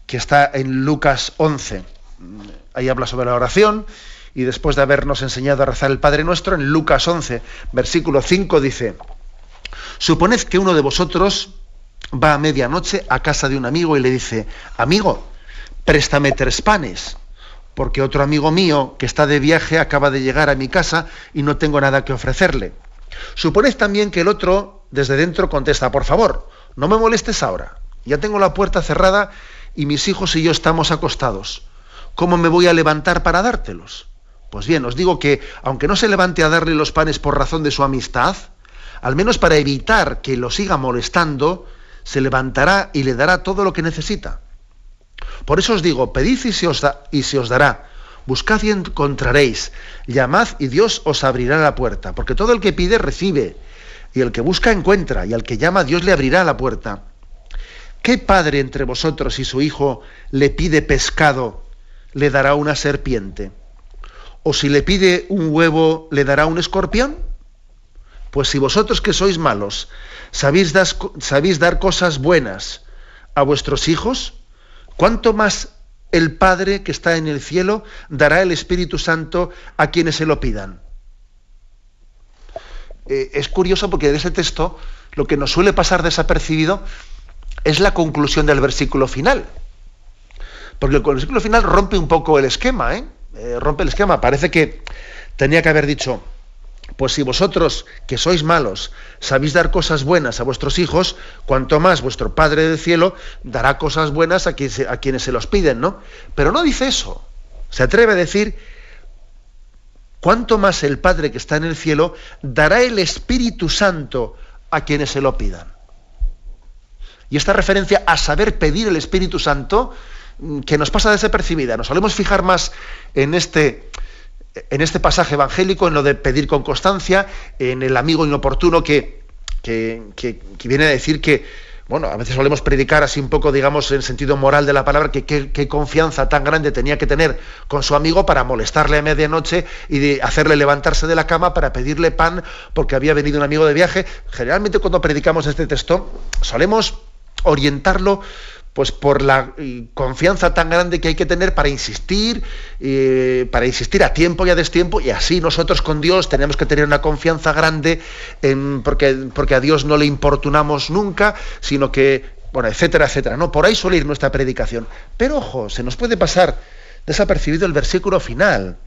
que está en Lucas 11. Ahí habla sobre la oración y después de habernos enseñado a rezar el Padre Nuestro, en Lucas 11, versículo 5 dice, suponed que uno de vosotros va a medianoche a casa de un amigo y le dice, amigo, préstame tres panes, porque otro amigo mío que está de viaje acaba de llegar a mi casa y no tengo nada que ofrecerle. Suponed también que el otro desde dentro contesta, por favor, no me molestes ahora. Ya tengo la puerta cerrada y mis hijos y yo estamos acostados. ¿Cómo me voy a levantar para dártelos? Pues bien, os digo que, aunque no se levante a darle los panes por razón de su amistad, al menos para evitar que lo siga molestando, se levantará y le dará todo lo que necesita. Por eso os digo, pedid y se os, y se os dará, buscad y encontraréis, llamad y Dios os abrirá la puerta, porque todo el que pide recibe, y el que busca encuentra, y al que llama Dios le abrirá la puerta. ¿Qué padre entre vosotros y su hijo le pide pescado, le dará una serpiente? ¿O si le pide un huevo, le dará un escorpión? Pues si vosotros que sois malos sabéis, dar cosas buenas a vuestros hijos, ¿cuánto más el Padre que está en el cielo dará el Espíritu Santo a quienes se lo pidan? Eh, es curioso porque en ese texto lo que nos suele pasar desapercibido es la conclusión del versículo final. Porque el versículo final rompe un poco el esquema, ¿eh? Eh, rompe el esquema. Parece que tenía que haber dicho, pues si vosotros, que sois malos, sabéis dar cosas buenas a vuestros hijos, cuanto más vuestro Padre del cielo dará cosas buenas a, a quienes se los piden, ¿no? Pero no dice eso. Se atreve a decir cuánto más el Padre que está en el cielo dará el Espíritu Santo a quienes se lo pidan. Y esta referencia a saber pedir el Espíritu Santo, mm, que nos pasa desapercibida. Nos solemos fijar más en este, en este pasaje evangélico, en lo de pedir con constancia, en el amigo inoportuno que, que, viene a decir que, bueno, a veces solemos predicar así un poco, digamos, en sentido moral de la palabra, que qué confianza tan grande tenía que tener con su amigo para molestarle a medianoche y hacerle levantarse de la cama para pedirle pan porque había venido un amigo de viaje. Generalmente cuando predicamos este texto solemos orientarlo pues por la eh, confianza tan grande que hay que tener para insistir, eh, para insistir a tiempo y a destiempo, y así nosotros con Dios tenemos que tener una confianza grande porque, porque a Dios no le importunamos nunca, sino que, bueno, etcétera, etcétera. No, por ahí suele ir nuestra predicación. Pero ojo, se nos puede pasar desapercibido el versículo final.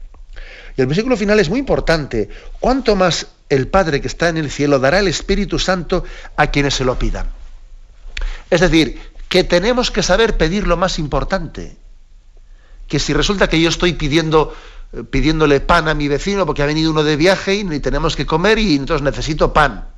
Y el versículo final es muy importante. ¿Cuánto más el Padre que está en el cielo dará el Espíritu Santo a quienes se lo pidan? Es decir, que tenemos que saber pedir lo más importante. Que si resulta que yo estoy pidiendo, eh, pidiéndole pan a mi vecino porque ha venido uno de viaje y tenemos que comer y entonces necesito pan.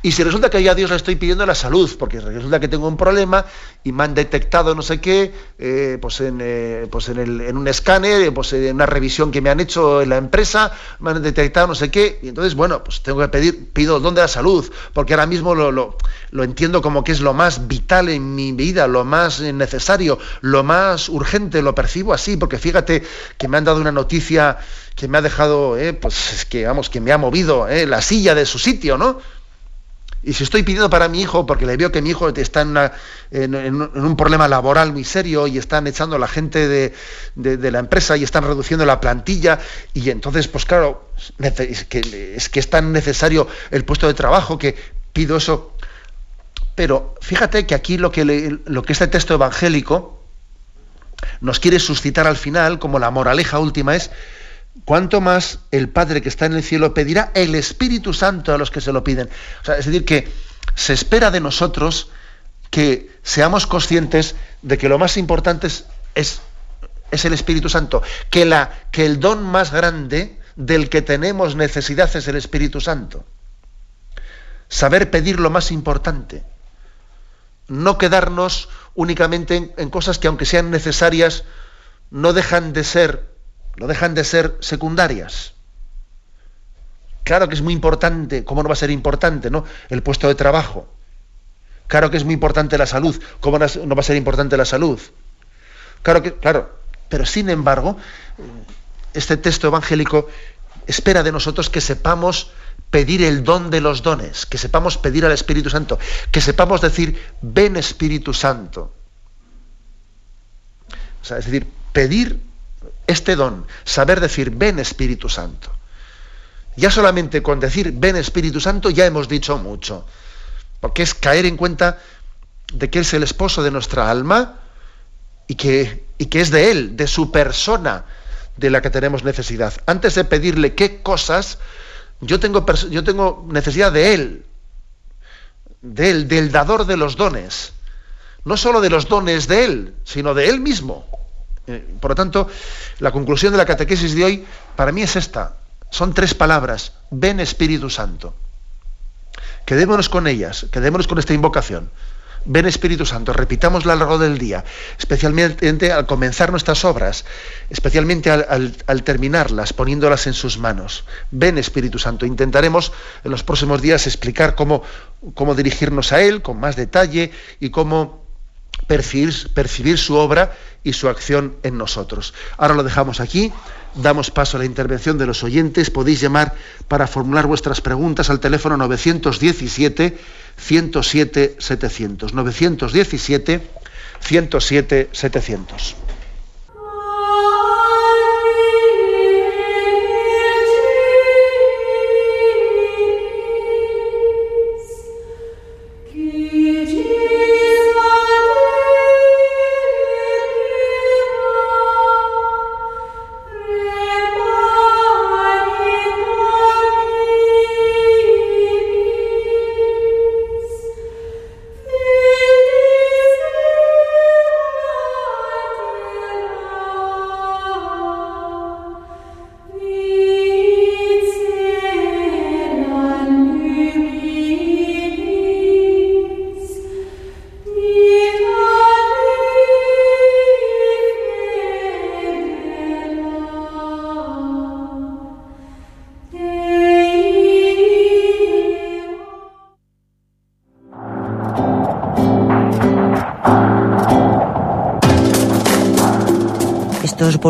Y si resulta que yo a Dios le estoy pidiendo la salud, porque resulta que tengo un problema y me han detectado no sé qué, eh, pues, en, eh, pues en, un escáner, pues en una revisión que me han hecho en la empresa, me han detectado no sé qué, y entonces, bueno, pues tengo que pedir, pido don de la salud, porque ahora mismo lo, lo, lo entiendo como que es lo más vital en mi vida, lo más necesario, lo más urgente, lo percibo así, porque fíjate que me han dado una noticia que me ha dejado, eh, pues que vamos, que me ha movido la silla de su sitio, ¿no? Y si estoy pidiendo para mi hijo, porque le veo que mi hijo está en, un problema laboral muy serio y están echando a la gente de, la empresa y están reduciendo la plantilla, y entonces, pues claro, es que, es que es tan necesario el puesto de trabajo que pido eso. Pero fíjate que aquí lo que, lo que este texto evangélico nos quiere suscitar al final, como la moraleja última, es cuánto más el Padre que está en el cielo pedirá el Espíritu Santo a los que se lo piden. es decir, que se espera de nosotros que seamos conscientes de que lo más importante es, es, el Espíritu Santo, que, la, que el don más grande del que tenemos necesidad es el Espíritu Santo. Saber pedir lo más importante. No quedarnos únicamente en cosas que aunque sean necesarias, no dejan de ser no dejan de ser secundarias. Claro que es muy importante, ¿cómo no va a ser importante, no? El puesto de trabajo. Claro que es muy importante la salud, ¿cómo no va a ser importante la salud? Claro que, claro, pero sin embargo, este texto evangélico espera de nosotros que sepamos pedir el don de los dones, que sepamos pedir al Espíritu Santo, que sepamos decir, ven Espíritu Santo. Es decir, pedir este don, saber decir ven Espíritu Santo. Ya solamente con decir ven Espíritu Santo ya hemos dicho mucho, porque es caer en cuenta de que es el esposo de nuestra alma y que, y que es de Él, de su persona, de la que tenemos necesidad. Antes de pedirle qué cosas, yo tengo, yo tengo necesidad de Él, de Él, del dador de los dones. No solo de los dones de Él, sino de Él mismo. Eh, por lo tanto, la conclusión de la catequesis de hoy para mí es esta. Son tres palabras. Ven Espíritu Santo. Quedémonos con ellas, quedémonos con esta invocación. Ven Espíritu Santo, repitámosla a lo largo del día, especialmente al comenzar nuestras obras, especialmente al, terminarlas, poniéndolas en sus manos. Ven Espíritu Santo. Intentaremos en los próximos días explicar cómo, cómo dirigirnos a Él con más detalle y cómo percibir, percibir su obra y su acción en nosotros. Ahora lo dejamos aquí damos paso a la intervención de los oyentes. Podéis llamar para formular vuestras preguntas al teléfono 917 107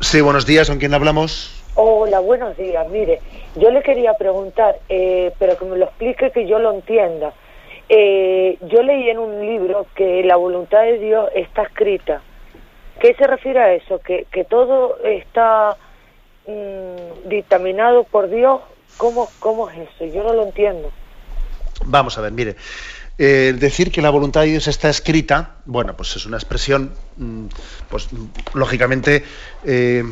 Sí, buenos días, ¿con quién hablamos? Hola, buenos días. Mire, yo le quería preguntar, eh, pero que me lo explique que yo lo entienda. Eh, yo leí en un libro que la voluntad de Dios está escrita. ¿Qué se refiere a eso? ¿Que, que todo está mm, dictaminado por Dios? ¿Cómo, ¿Cómo es eso? Yo no lo entiendo. Vamos a ver, mire. Eh, decir que la voluntad de Dios está escrita, bueno, pues es una expresión, mm, pues lógicamente eh,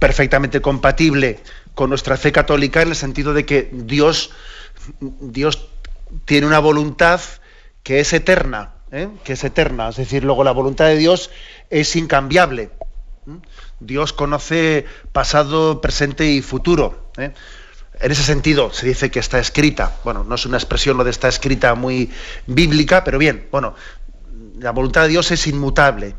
perfectamente compatible con nuestra fe católica en el sentido de que Dios, Dios tiene una voluntad que es eterna, ¿eh? que es eterna, es decir, luego la voluntad de Dios es incambiable. Dios conoce pasado, presente y futuro. En ese sentido se dice que está escrita. Bueno, no es una expresión lo de está escrita muy bíblica, pero bien, bueno, la voluntad de Dios es inmutable.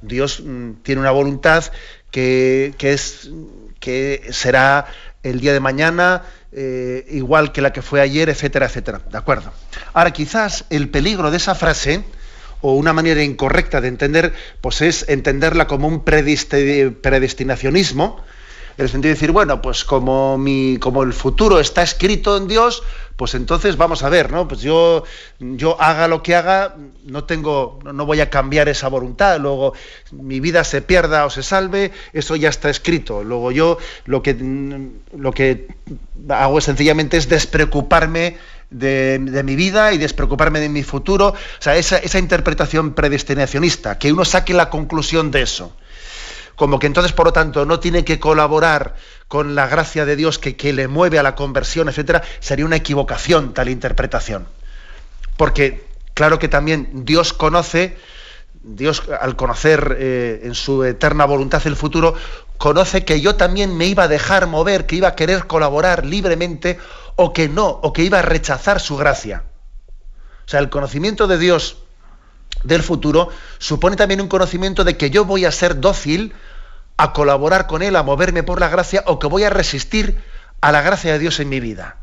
Dios mm, tiene una voluntad que, es, que será el día de mañana eh, igual que la que fue ayer, etcétera, etcétera. ¿De acuerdo? Ahora, quizás el peligro de esa frase o una manera incorrecta de entender, pues es entenderla como un predestinacionismo, en el sentido de decir, bueno, pues como, mi, como el futuro está escrito en Dios, pues entonces vamos a ver, ¿no? Pues yo, yo haga lo que haga, no tengo, no voy a cambiar esa voluntad. Luego mi vida se pierda o se salve, eso ya está escrito. Luego yo lo que, lo que hago sencillamente es despreocuparme de, de, mi vida y despreocuparme de mi futuro. O sea, esa, esa interpretación predestinacionista, que uno saque la conclusión de eso como que entonces, por lo tanto, no tiene que colaborar con la gracia de Dios que, que le mueve a la conversión, etcétera, sería una equivocación tal interpretación. Porque, claro que también Dios conoce, Dios al conocer eh, en su eterna voluntad el futuro, conoce que yo también me iba a dejar mover, que iba a querer colaborar libremente, o que no, o que iba a rechazar su gracia. O sea, el conocimiento de Dios del futuro supone también un conocimiento de que yo voy a ser dócil a colaborar con Él, a moverme por la gracia, o que voy a resistir a la gracia de Dios en mi vida.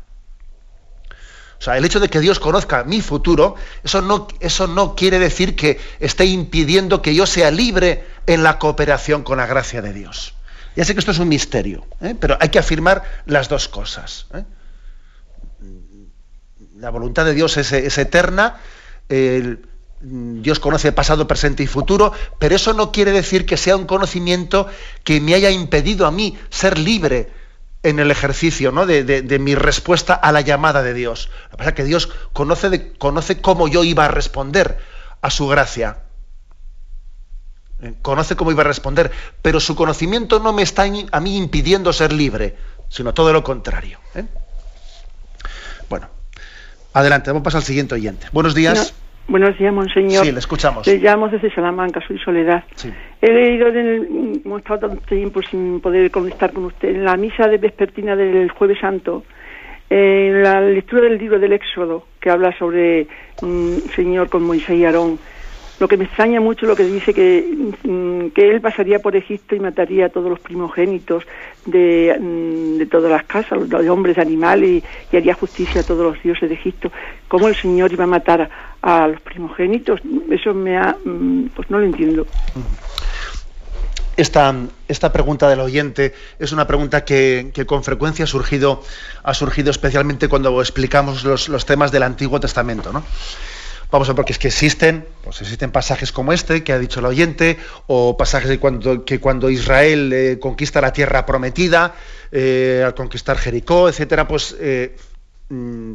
O sea, el hecho de que Dios conozca mi futuro, eso no, eso no quiere decir que esté impidiendo que yo sea libre en la cooperación con la gracia de Dios. Ya sé que esto es un misterio, ¿eh? pero hay que afirmar las dos cosas. ¿eh? La voluntad de Dios es, es eterna. Dios conoce pasado, presente y futuro, pero eso no quiere decir que sea un conocimiento que me haya impedido a mí ser libre en el ejercicio ¿no? de, mi respuesta a la llamada de Dios. Que pasa es que Dios conoce, conoce cómo yo iba a responder a su gracia. Eh, conoce cómo iba a responder, pero su conocimiento no me está a mí impidiendo ser libre, sino todo lo contrario. ¿eh? Bueno, adelante, vamos a pasar al siguiente oyente. Buenos días. Buenos días, monseñor. Sí, le escuchamos. Le llamo desde Salamanca, soy Soledad. He leído, en hemos estado tanto tiempo sin poder conectar con usted, en la misa de vespertina del Jueves Santo, en la lectura del libro del Éxodo, que habla sobre un mm, Señor con Moisés y Aarón, lo que me extraña mucho lo que dice que, mm, que él pasaría por Egipto y mataría a todos los primogénitos de, mm, de todas las casas, los hombres, animales, y, haría justicia a todos los dioses de Egipto. ¿Cómo el Señor iba a matar a, los primogénitos? Eso me ha... Mm, pues no lo entiendo. Esta, esta, pregunta del oyente es una pregunta que, que, con frecuencia ha surgido, ha surgido especialmente cuando explicamos los, los temas del Antiguo Testamento. ¿no? Vamos a ver, porque es que existen, pues existen pasajes como este que ha dicho el oyente, o pasajes de cuando, que cuando Israel eh, conquista la tierra prometida, eh, al conquistar Jericó, etcétera, pues eh, mm,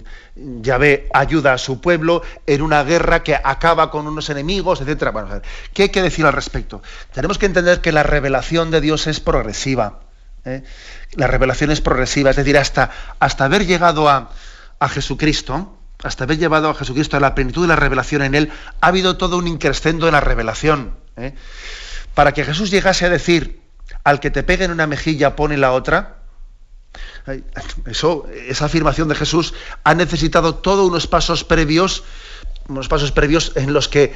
Yahvé ayuda a su pueblo en una guerra que acaba con unos enemigos, etcétera. Bueno, ¿qué hay que decir al respecto? Tenemos que entender que la revelación de Dios es progresiva. La revelación es progresiva, es decir, hasta, hasta haber llegado a, a Jesucristo, hasta haber llevado a Jesucristo a la plenitud de la revelación en él, ha habido todo un increscendo en la revelación. ¿eh? Para que Jesús llegase a decir, al que te pegue en una mejilla, pone la otra, eso, esa afirmación de Jesús ha necesitado todos unos pasos previos, unos pasos previos en los que,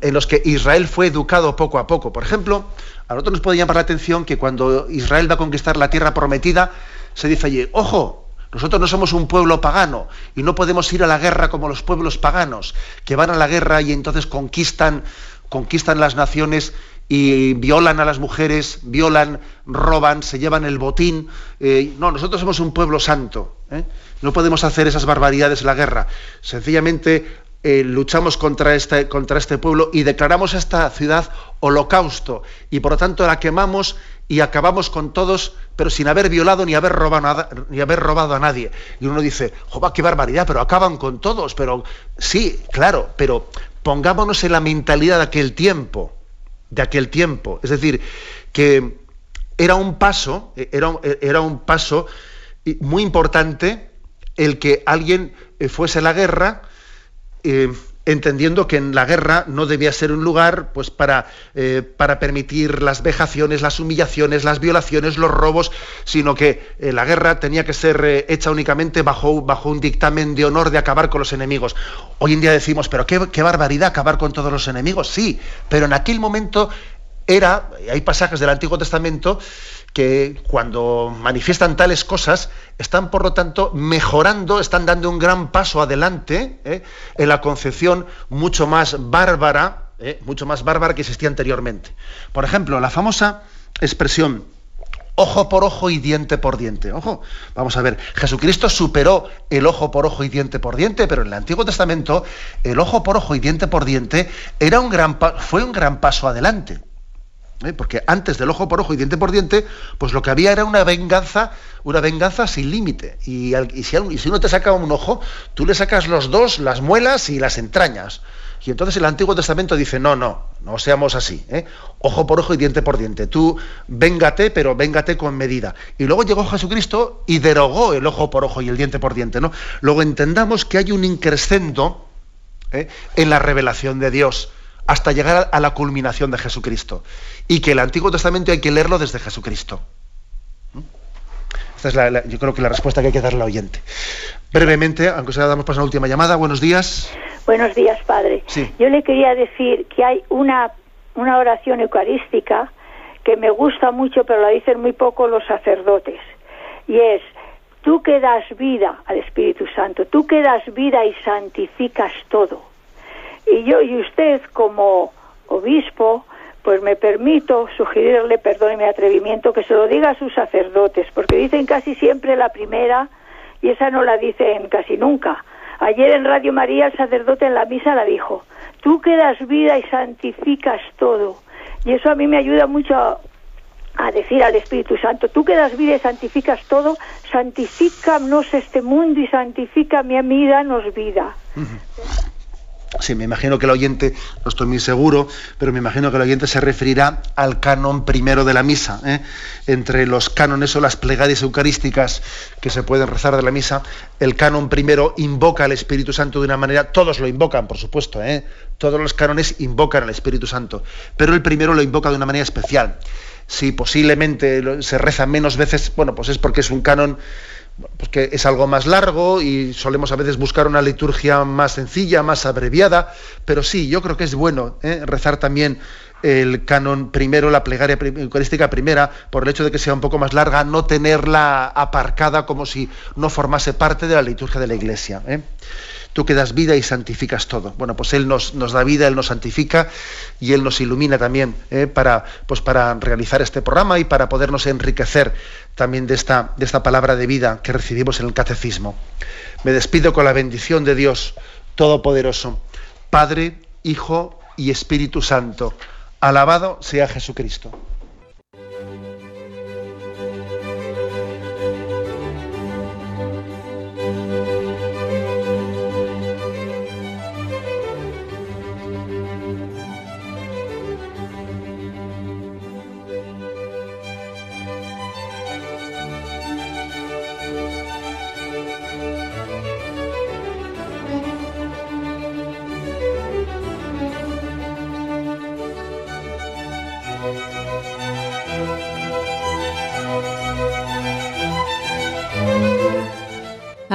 en los que Israel fue educado poco a poco. Por ejemplo, a nosotros nos puede llamar la atención que cuando Israel va a conquistar la tierra prometida, se dice allí, ojo, nosotros no somos un pueblo pagano y no podemos ir a la guerra como los pueblos paganos, que van a la guerra y entonces conquistan, conquistan las naciones y violan a las mujeres, violan, roban, se llevan el botín. Eh, no, nosotros somos un pueblo santo. ¿eh? No podemos hacer esas barbaridades en la guerra. Sencillamente eh, luchamos contra este, contra este pueblo y declaramos esta ciudad holocausto y por lo tanto la quemamos y acabamos con todos, pero sin haber violado ni haber robado, ni haber robado a nadie. Y uno dice, ¡joba, qué barbaridad! Pero acaban con todos. Pero sí, claro, pero pongámonos en la mentalidad de aquel tiempo, de aquel tiempo. Es decir, que era un paso, era, era un paso muy importante el que alguien eh, fuese a la guerra, eh, entendiendo que en la guerra no debía ser un lugar pues, para, eh, para permitir las vejaciones, las humillaciones, las violaciones, los robos, sino que eh, la guerra tenía que ser eh, hecha únicamente bajo, bajo un dictamen de honor de acabar con los enemigos. Hoy en día decimos, pero qué, qué barbaridad acabar con todos los enemigos, sí, pero en aquel momento era, hay pasajes del Antiguo Testamento, que cuando manifiestan tales cosas están, por lo tanto, mejorando, están dando un gran paso adelante ¿eh? en la concepción mucho más bárbara, ¿eh? mucho más bárbara que existía anteriormente. Por ejemplo, la famosa expresión ojo por ojo y diente por diente. Ojo, vamos a ver, Jesucristo superó el ojo por ojo y diente por diente, pero en el Antiguo Testamento el ojo por ojo y diente por diente era un gran fue un gran paso adelante. ¿Eh? porque antes del ojo por ojo y diente por diente, pues lo que había era una venganza, una venganza sin límite. Y, si, uno te sacaba un ojo, tú le sacas los dos, las muelas y las entrañas. Y entonces el Antiguo Testamento dice, no, no, no seamos así, ¿eh? ojo por ojo y diente por diente. Tú véngate, pero véngate con medida. Y luego llegó Jesucristo y derogó el ojo por ojo y el diente por diente. ¿no? Luego entendamos que hay un increscendo ¿eh? en la revelación de Dios hasta llegar a la culminación de Jesucristo. Y que el Antiguo Testamento hay que leerlo desde Jesucristo. ¿Mm? Esta es la, yo creo que la respuesta que hay que darle al oyente. Brevemente, aunque sea damos paso a una última llamada, buenos días. Buenos días, padre. Yo le quería decir que hay una, una oración eucarística que me gusta mucho, pero la dicen muy poco los sacerdotes. Y es, tú que das vida al Espíritu Santo, tú que das vida y santificas todo y yo y usted como obispo, pues me permito sugerirle, perdón mi atrevimiento, que se lo diga a sus sacerdotes, porque dicen casi siempre la primera y esa no la dicen casi nunca. Ayer en Radio María el sacerdote en la misa la dijo, tú que das vida y santificas todo. Y eso a mí me ayuda mucho a, decir al Espíritu Santo, tú que das vida y santificas todo, santifícanos este mundo y santifica mi y danos vida. Sí, me imagino que el oyente, no estoy muy seguro, pero me imagino que el oyente se referirá al canon primero de la misa. ¿eh? Entre los cánones o las plegarias eucarísticas que se pueden rezar de la misa, el canon primero invoca al Espíritu Santo de una manera, todos lo invocan, por supuesto, ¿eh? todos los cánones invocan al Espíritu Santo, pero el primero lo invoca de una manera especial. Si posiblemente se reza menos veces, bueno, pues es porque es un canon pues que es algo más largo y solemos a veces buscar una liturgia más sencilla, más abreviada, pero sí, yo creo que es bueno ¿eh? rezar también el canon primero, la plegaria eucarística primera, por el hecho de que sea un poco más larga, no tenerla aparcada como si no formase parte de la liturgia de la Iglesia. ¿eh? Tú que das vida y santificas todo. Bueno, pues Él nos, da vida, Él nos santifica y Él nos ilumina también ¿eh? para, pues para realizar este programa y para podernos enriquecer también de esta, de esta palabra de vida que recibimos en el catecismo. Me despido con la bendición de Dios Todopoderoso, Padre, Hijo y Espíritu Santo. Alabado sea Jesucristo.